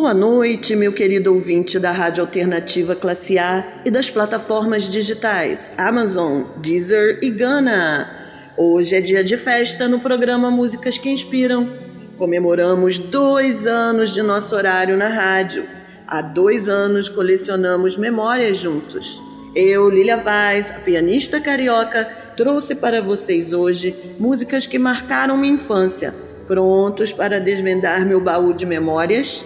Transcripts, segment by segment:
Boa noite, meu querido ouvinte da Rádio Alternativa Classe A e das plataformas digitais Amazon, Deezer e Gana. Hoje é dia de festa no programa Músicas que Inspiram. Comemoramos dois anos de nosso horário na rádio. Há dois anos colecionamos memórias juntos. Eu, Lilia Vaz, a pianista carioca, trouxe para vocês hoje músicas que marcaram minha infância. Prontos para desvendar meu baú de memórias?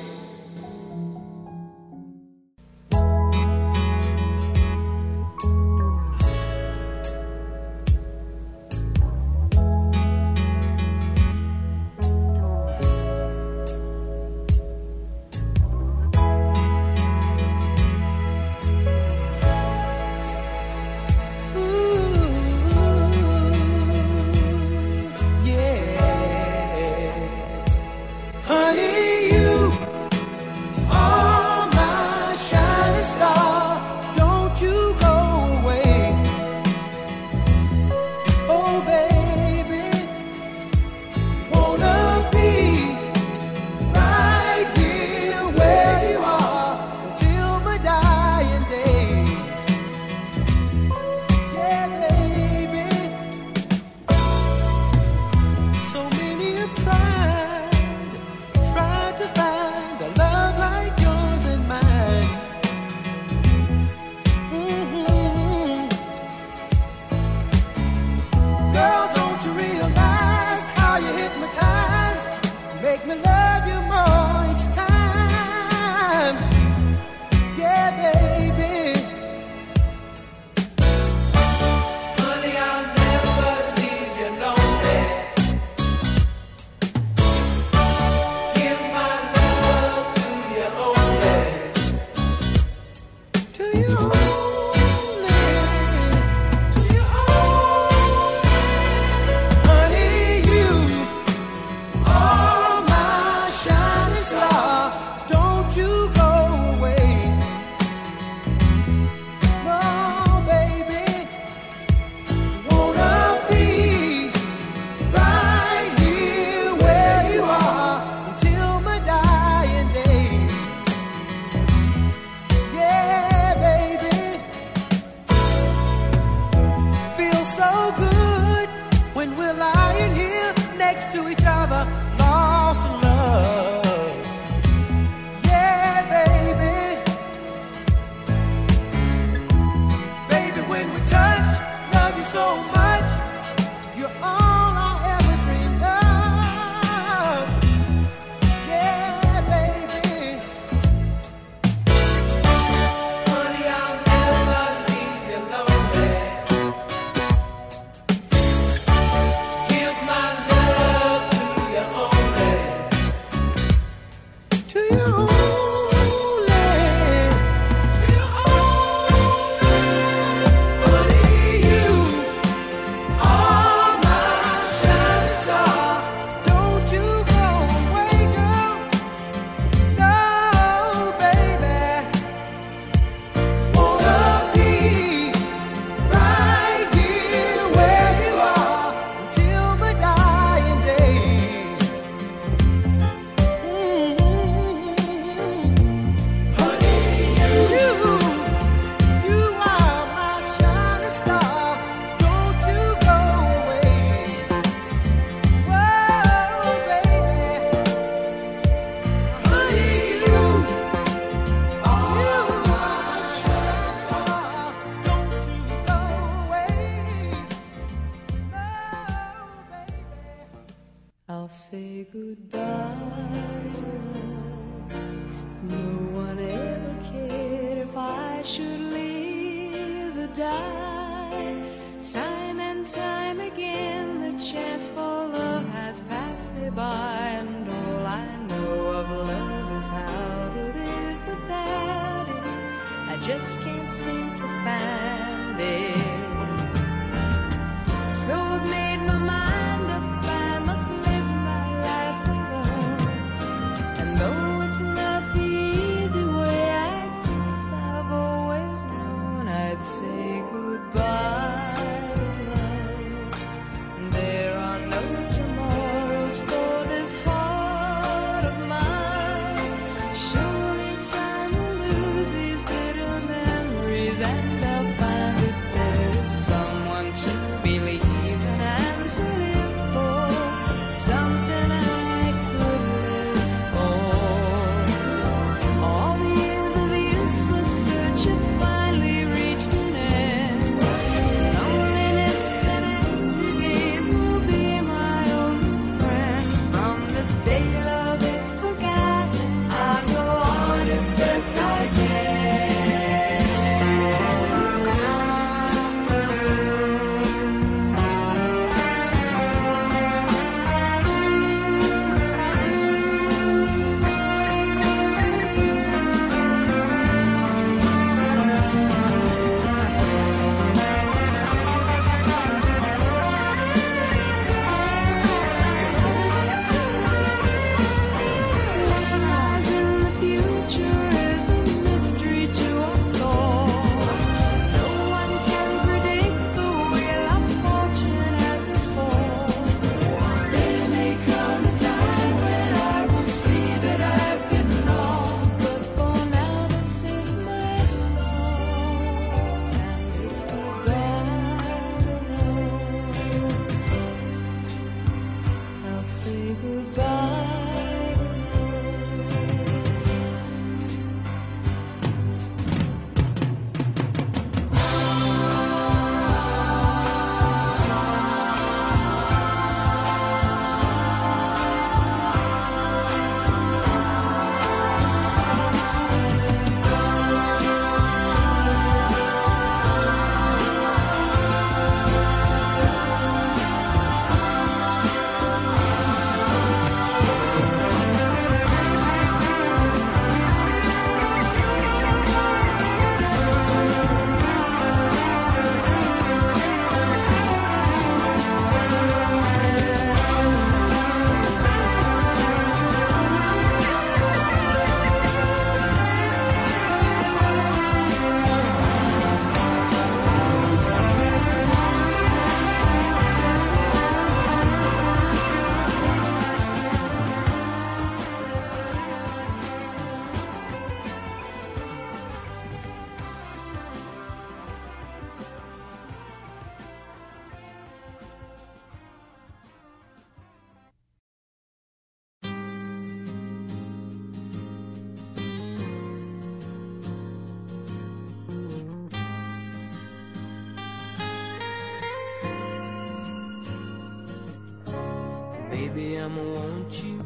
Baby, I'ma want you.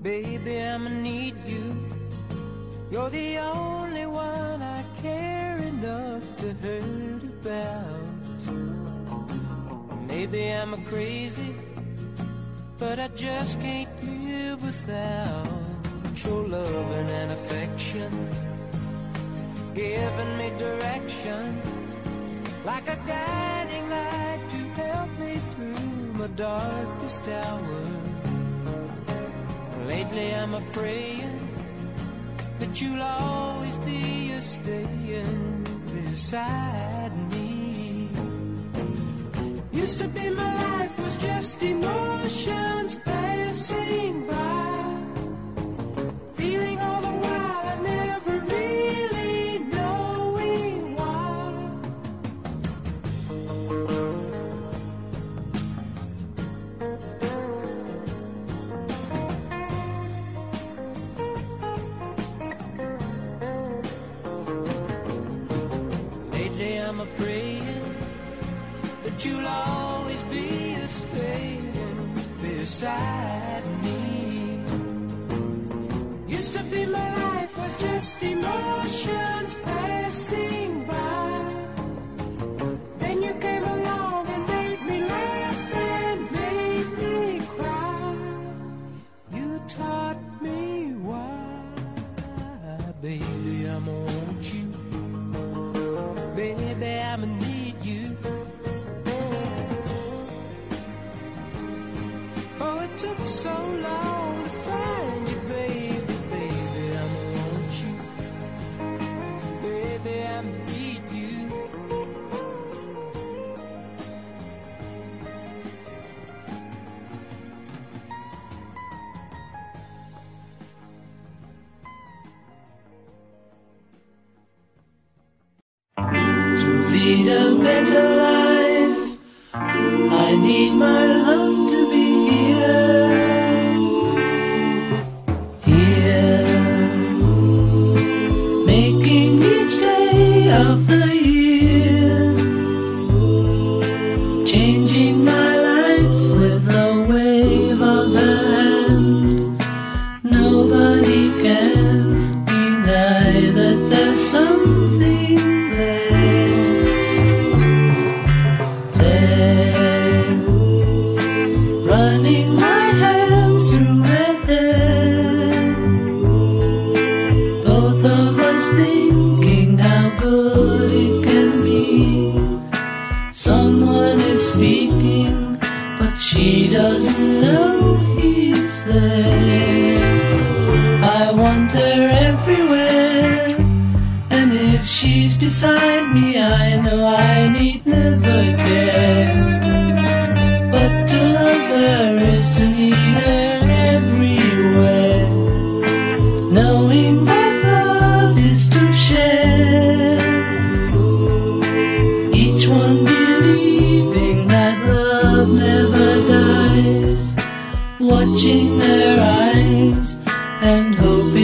Baby, I'ma need you. You're the only one I care enough to hurt about. Maybe I'm a crazy, but I just can't live without your loving and affection, giving me direction like a guiding light to help me through my darkest hour. Lately I'm a praying that you'll always be a staying beside me. Used to be my life was just emotions Baby, I'ma need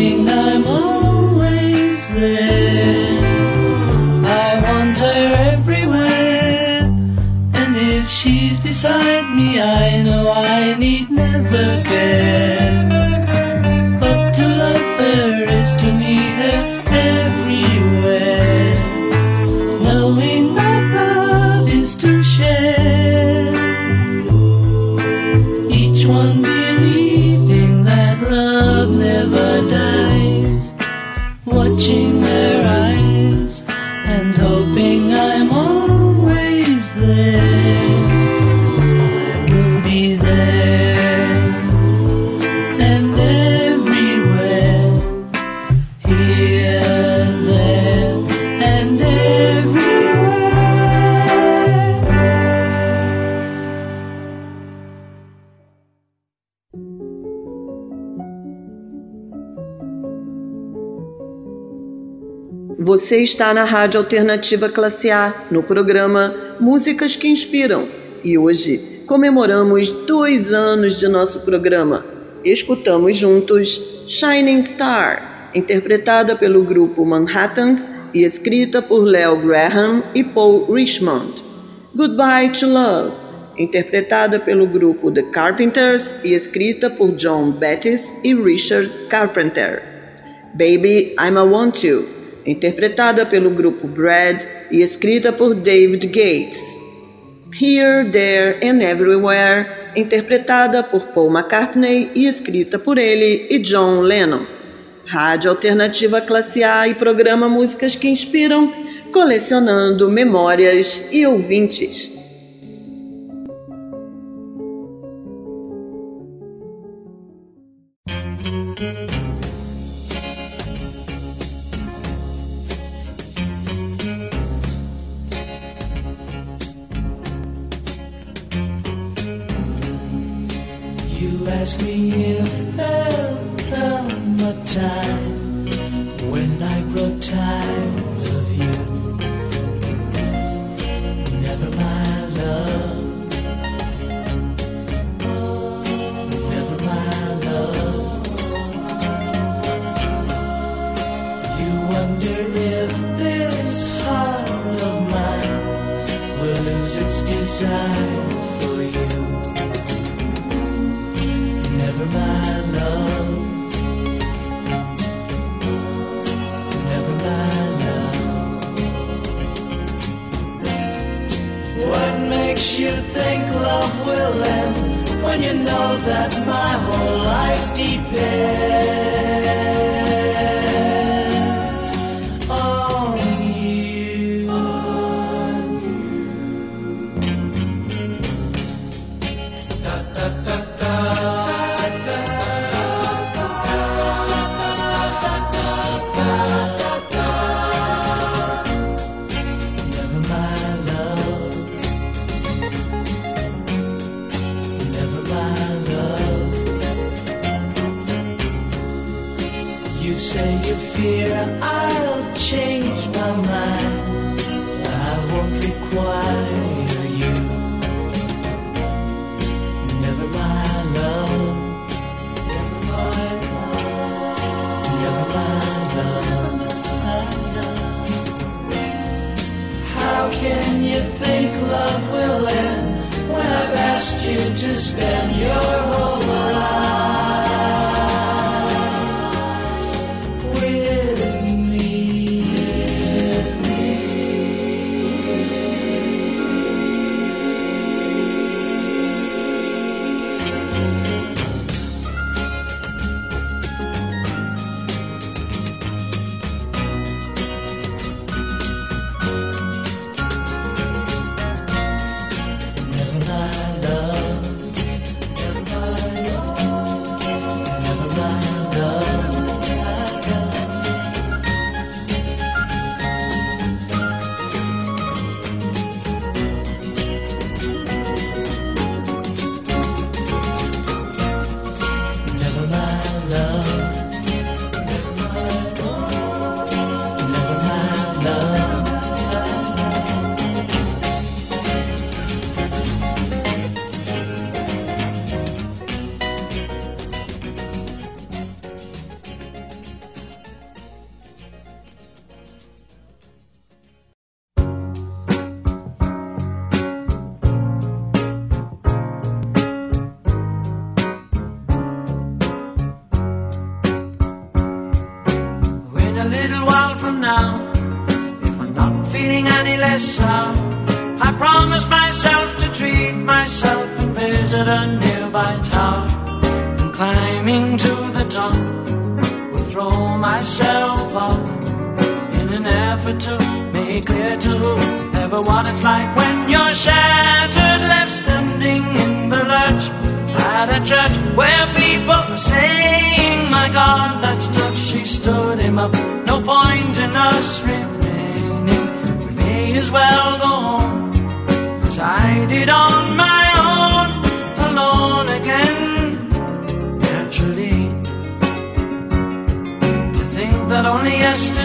I'm always there. I want her everywhere. And if she's beside me, I know I need never care. Você está na Rádio Alternativa Classe A, no programa Músicas que Inspiram. E hoje comemoramos dois anos de nosso programa. Escutamos juntos Shining Star, interpretada pelo grupo Manhattans e escrita por Léo Graham e Paul Richmond. Goodbye to Love, interpretada pelo grupo The Carpenters e escrita por John Bettis e Richard Carpenter. Baby, I'm a Want You interpretada pelo grupo Brad e escrita por David Gates. Here, There and Everywhere, interpretada por Paul McCartney e escrita por ele e John Lennon. Rádio Alternativa Classe A e programa Músicas que Inspiram, colecionando memórias e ouvintes. ask me if there'll come a time when I grow tired of you. Never mind, love. Never mind, love. You wonder if this heart of mine will lose its desire. when you know that my whole life depends. to spend your whole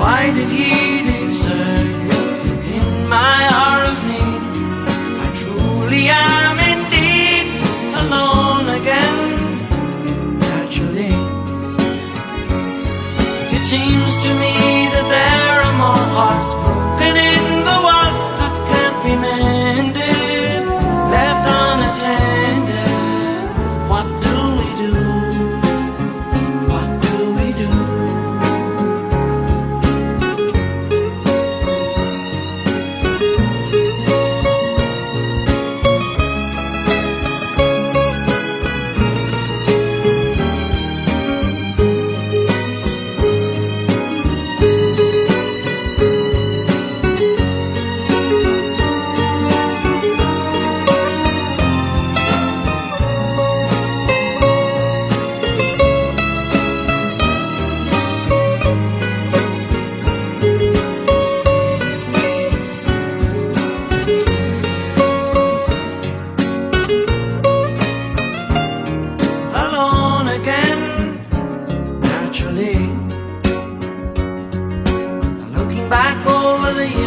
why did He desert me in my hour of need? I truly am indeed alone again. Naturally, it seems to me that there are more hearts broken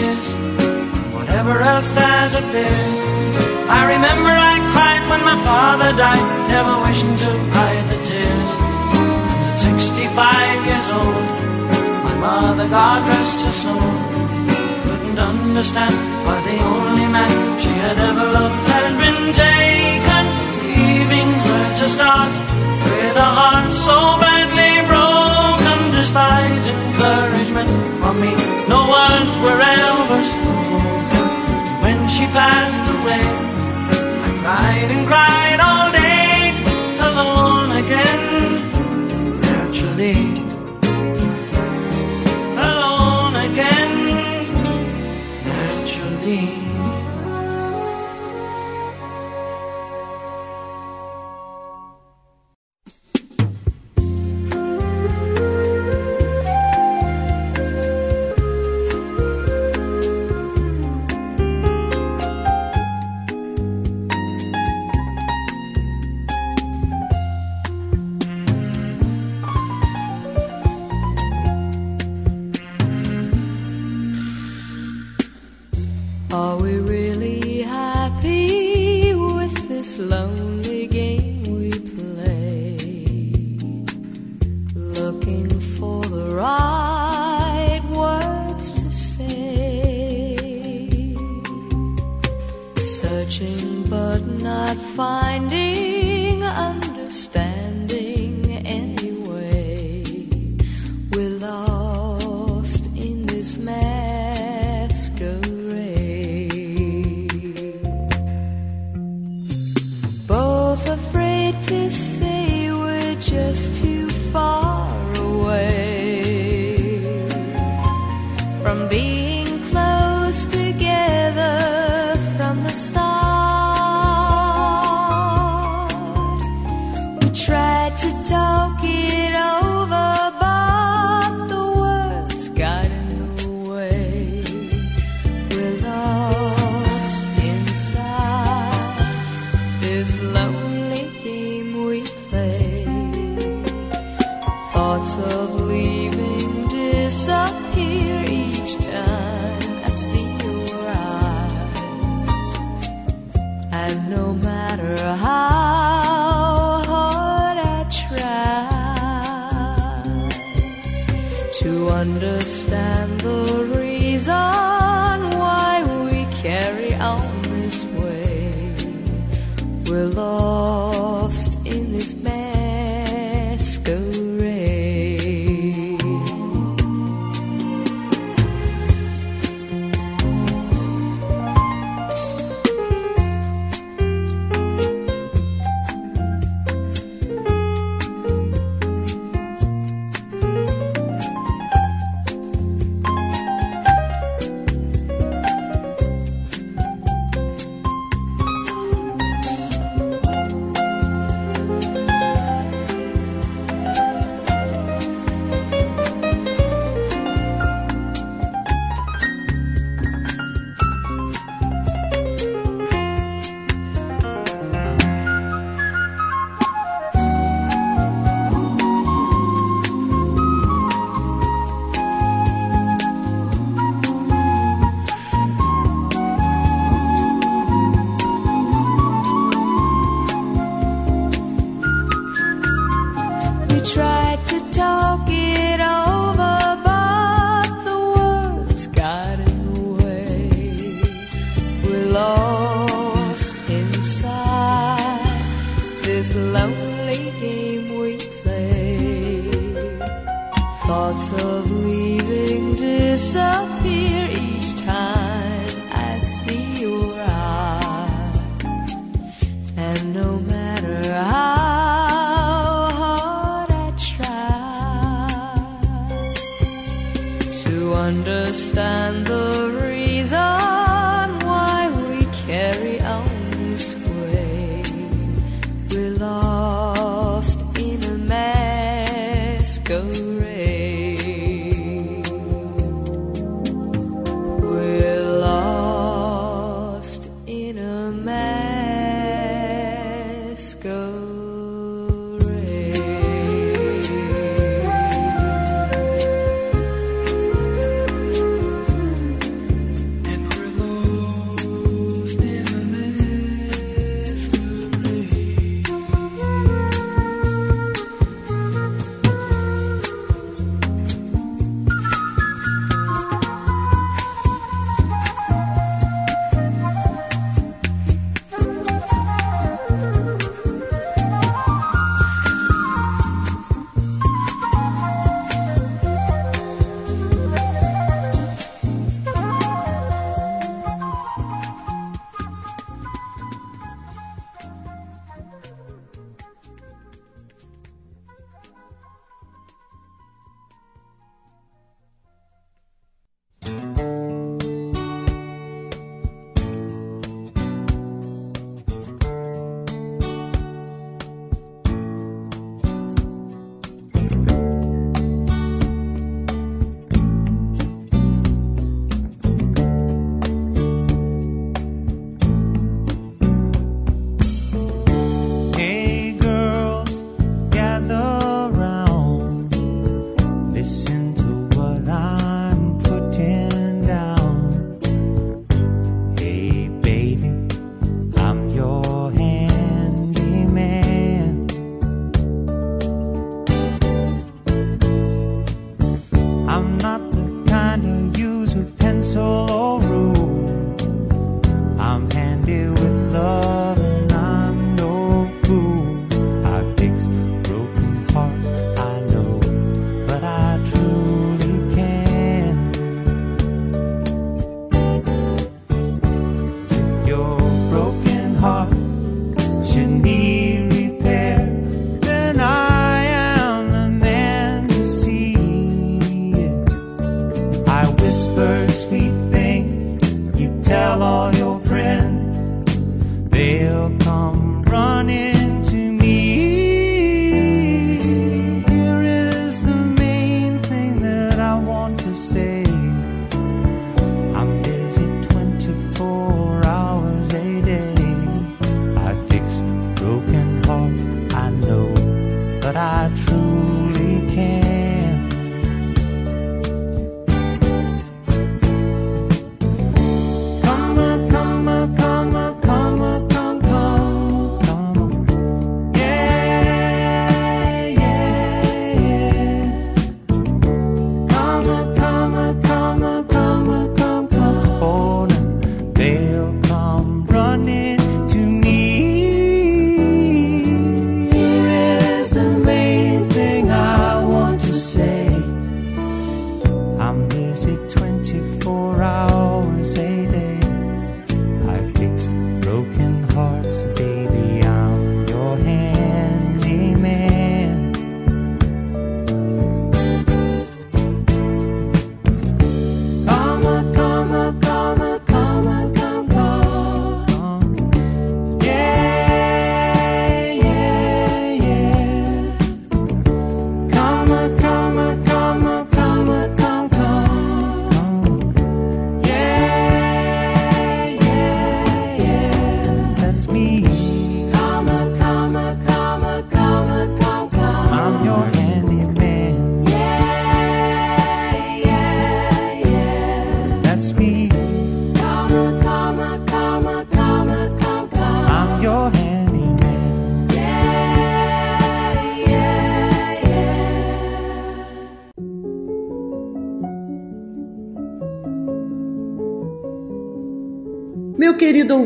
years, whatever else that appears, I remember I cried when my father died, never wishing to hide the tears. And at 65 years old, my mother, God rest her soul, couldn't understand why the only man she had ever loved had been taken, leaving her to start with a heart so badly broken. Encouragement from me, no words were ever spoken. When she passed away, I cried and cried all day, alone again, naturally. Alone again, naturally. From being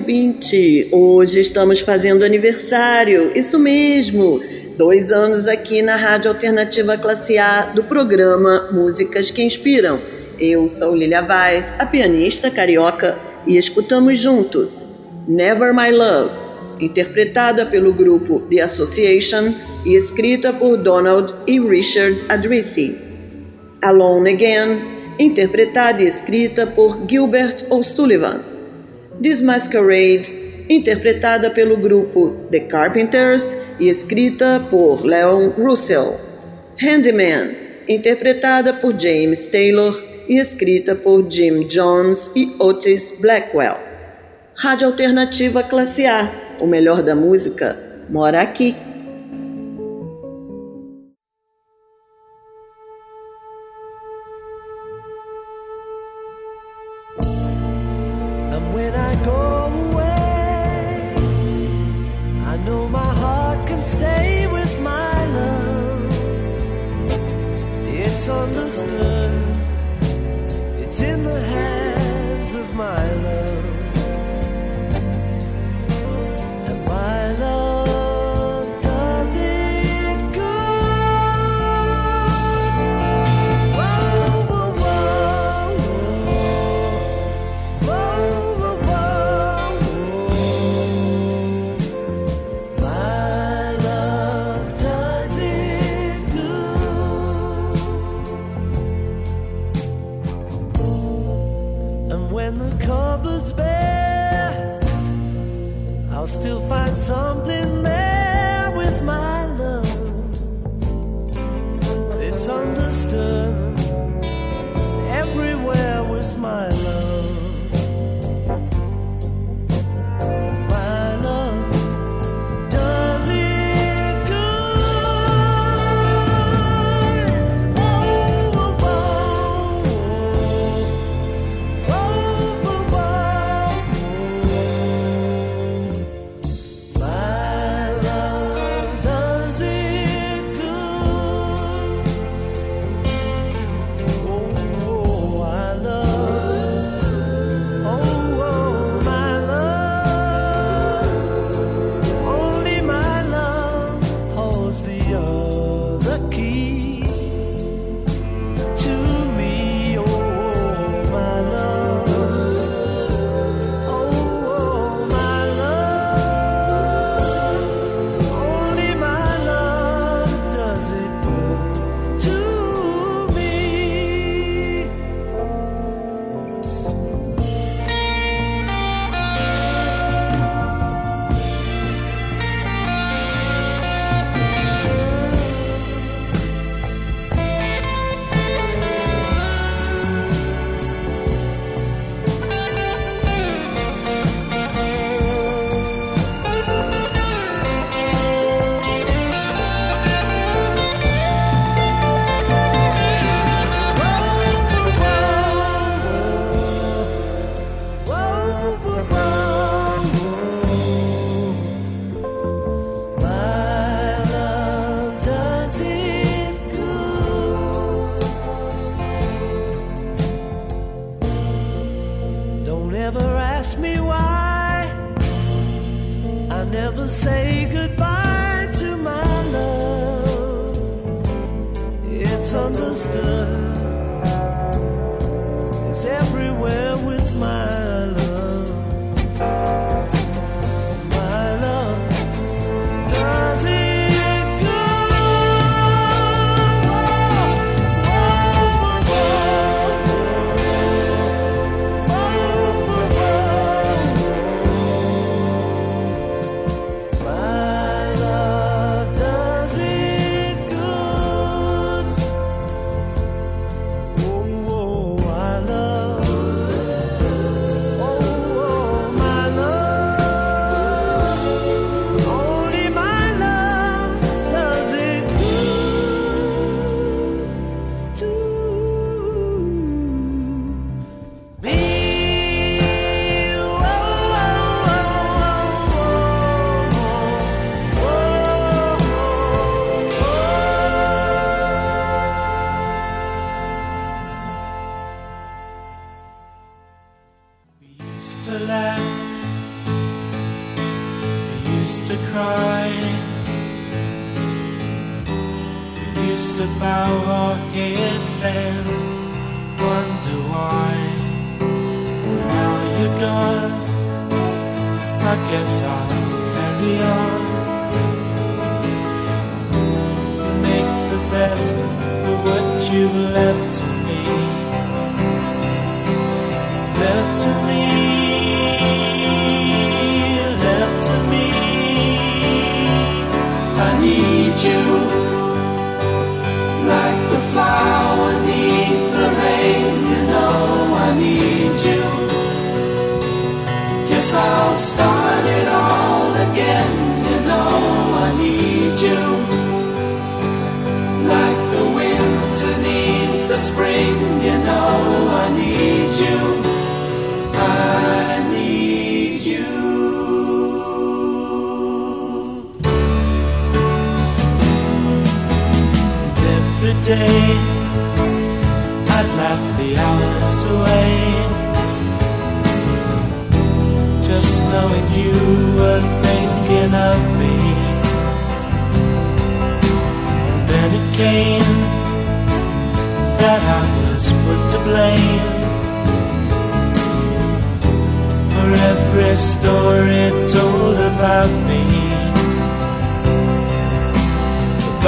ouvinte, hoje estamos fazendo aniversário, isso mesmo! Dois anos aqui na Rádio Alternativa Classe A do programa Músicas que Inspiram. Eu sou Lilia Vaz, a pianista carioca, e escutamos juntos Never My Love, interpretada pelo grupo The Association e escrita por Donald e Richard Adrisi. Alone Again, interpretada e escrita por Gilbert O'Sullivan. This Masquerade, interpretada pelo grupo The Carpenters e escrita por Leon Russell. Handyman, interpretada por James Taylor e escrita por Jim Jones e Otis Blackwell. Rádio Alternativa Classe A, o melhor da música mora aqui.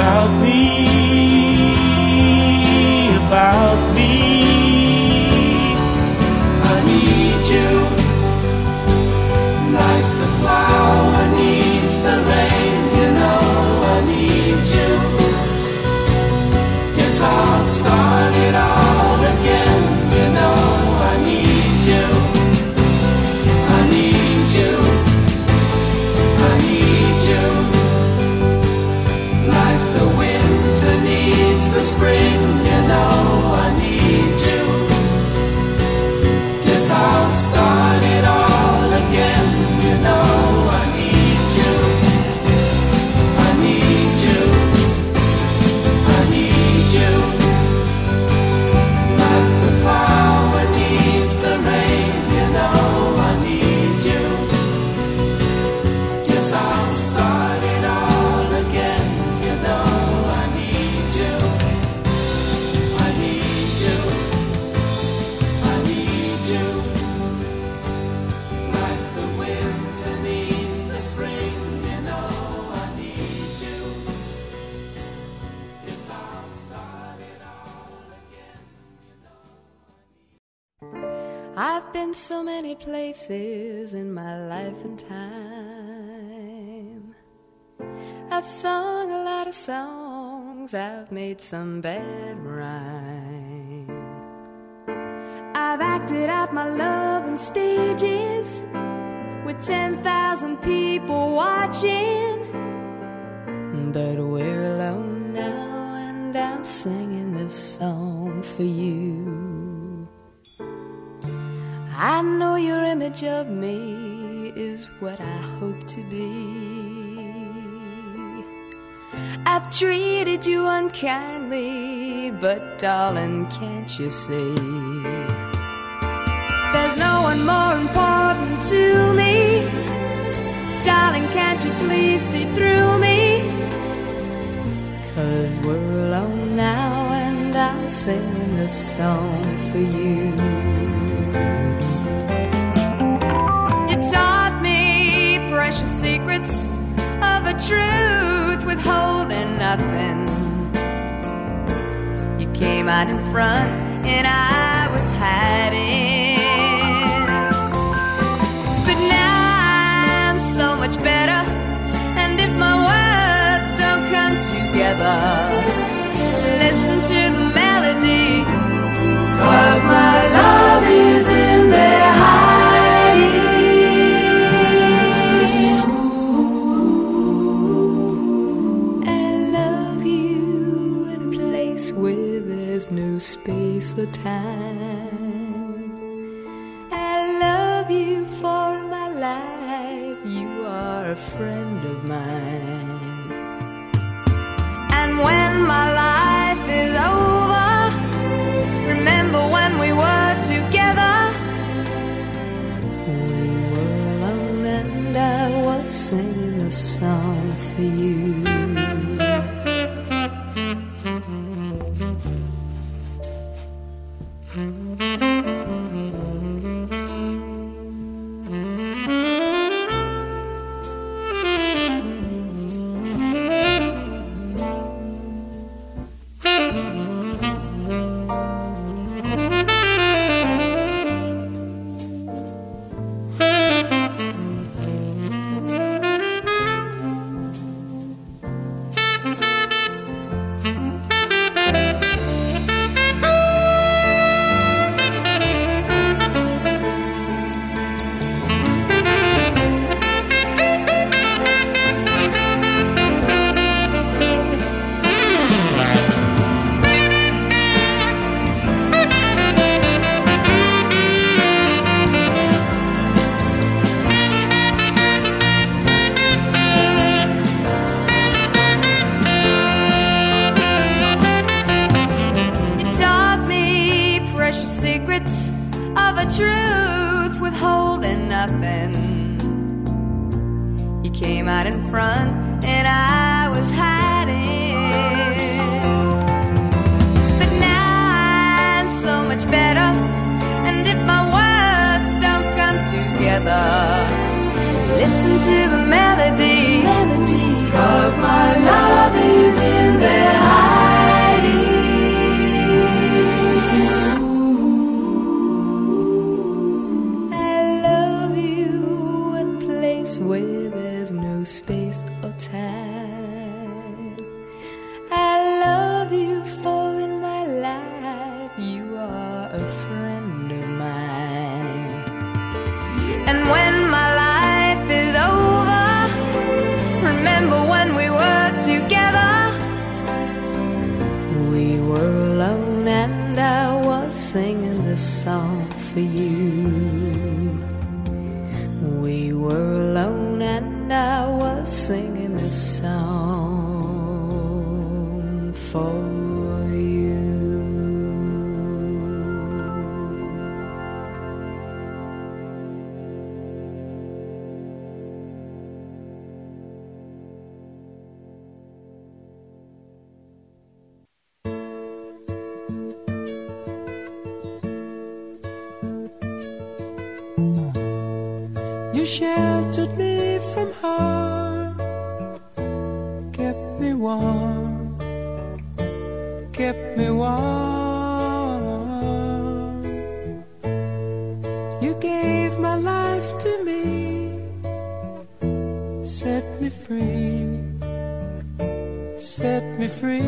About me, about me. Many places in my life and time. I've sung a lot of songs, I've made some bad rhyme. I've acted out my love on stages with 10,000 people watching. But we're alone now, and I'm singing this song for you. I know your image of me is what I hope to be. I've treated you unkindly, but darling, can't you see? There's no one more important to me. Darling, can't you please see through me? Cause we're alone now, and I'm singing this song for you. Secrets of a truth withholding nothing. You came out in front and I was hiding. But now I'm so much better. And if my words don't come together, listen to the melody. Cause my love is or time. sheltered me from harm, kept me warm, kept me warm. You gave my life to me, set me free, set me free.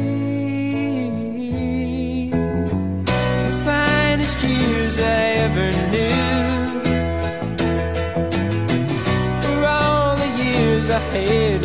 The finest years I ever knew. carreira.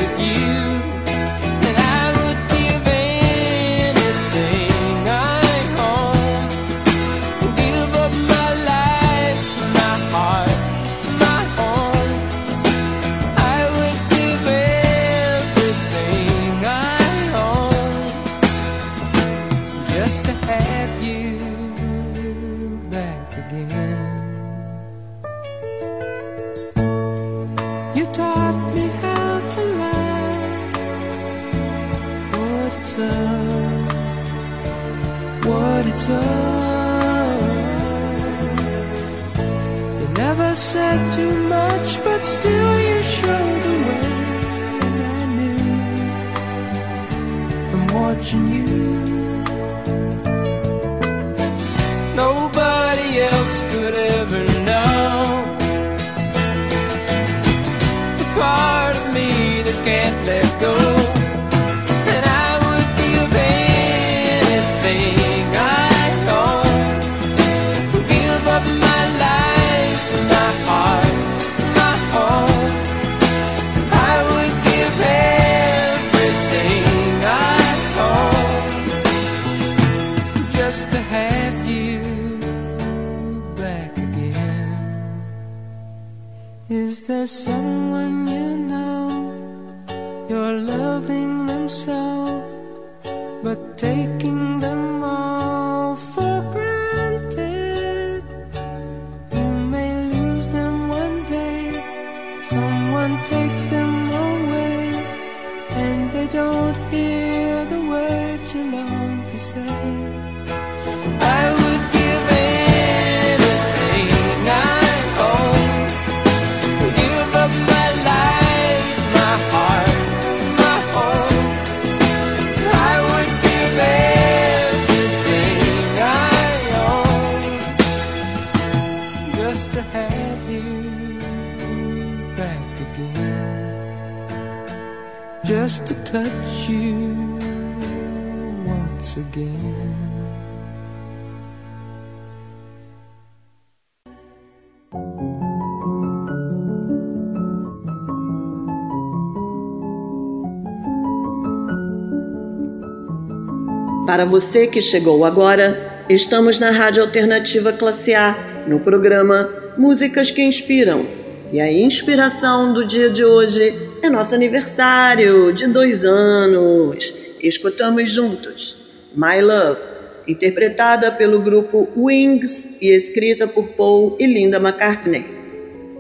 Para você que chegou agora, estamos na Rádio Alternativa Classe A, no programa Músicas que Inspiram. E a inspiração do dia de hoje é nosso aniversário de dois anos. Escutamos juntos My Love, interpretada pelo grupo Wings e escrita por Paul e Linda McCartney.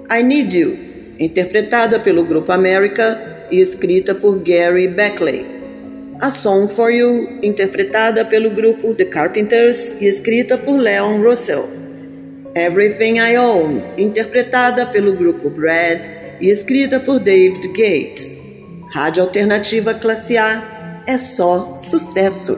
I Need You, interpretada pelo grupo America e escrita por Gary Beckley. A Song for You, interpretada pelo grupo The Carpenters e escrita por Leon Russell. Everything I Own, interpretada pelo grupo Brad e escrita por David Gates. Rádio Alternativa Classe A é só sucesso.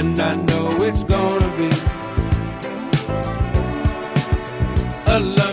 and I know it's gonna be a love.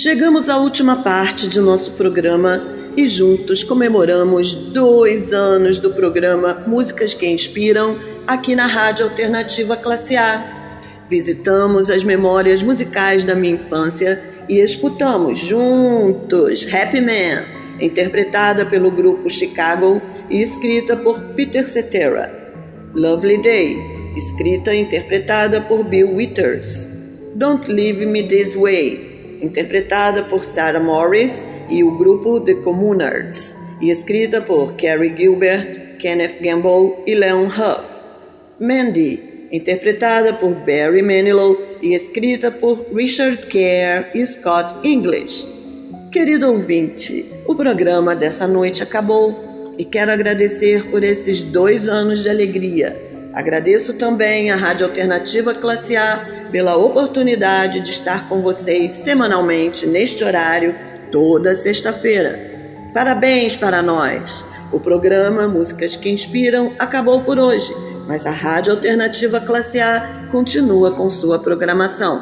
Chegamos à última parte de nosso programa e juntos comemoramos dois anos do programa Músicas que Inspiram aqui na Rádio Alternativa Classe A. Visitamos as memórias musicais da minha infância e escutamos juntos Happy Man, interpretada pelo grupo Chicago e escrita por Peter Cetera. Lovely Day, escrita e interpretada por Bill Withers. Don't Leave Me This Way, interpretada por Sarah Morris e o grupo The Communards, e escrita por Carrie Gilbert, Kenneth Gamble e Leon Huff. Mandy, interpretada por Barry Manilow e escrita por Richard Kerr e Scott English. Querido ouvinte, o programa dessa noite acabou e quero agradecer por esses dois anos de alegria. Agradeço também à Rádio Alternativa Classe A pela oportunidade de estar com vocês semanalmente neste horário, toda sexta-feira. Parabéns para nós! O programa Músicas que Inspiram acabou por hoje, mas a Rádio Alternativa Classe A continua com sua programação.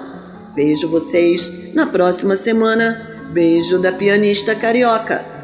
Vejo vocês na próxima semana. Beijo da pianista carioca.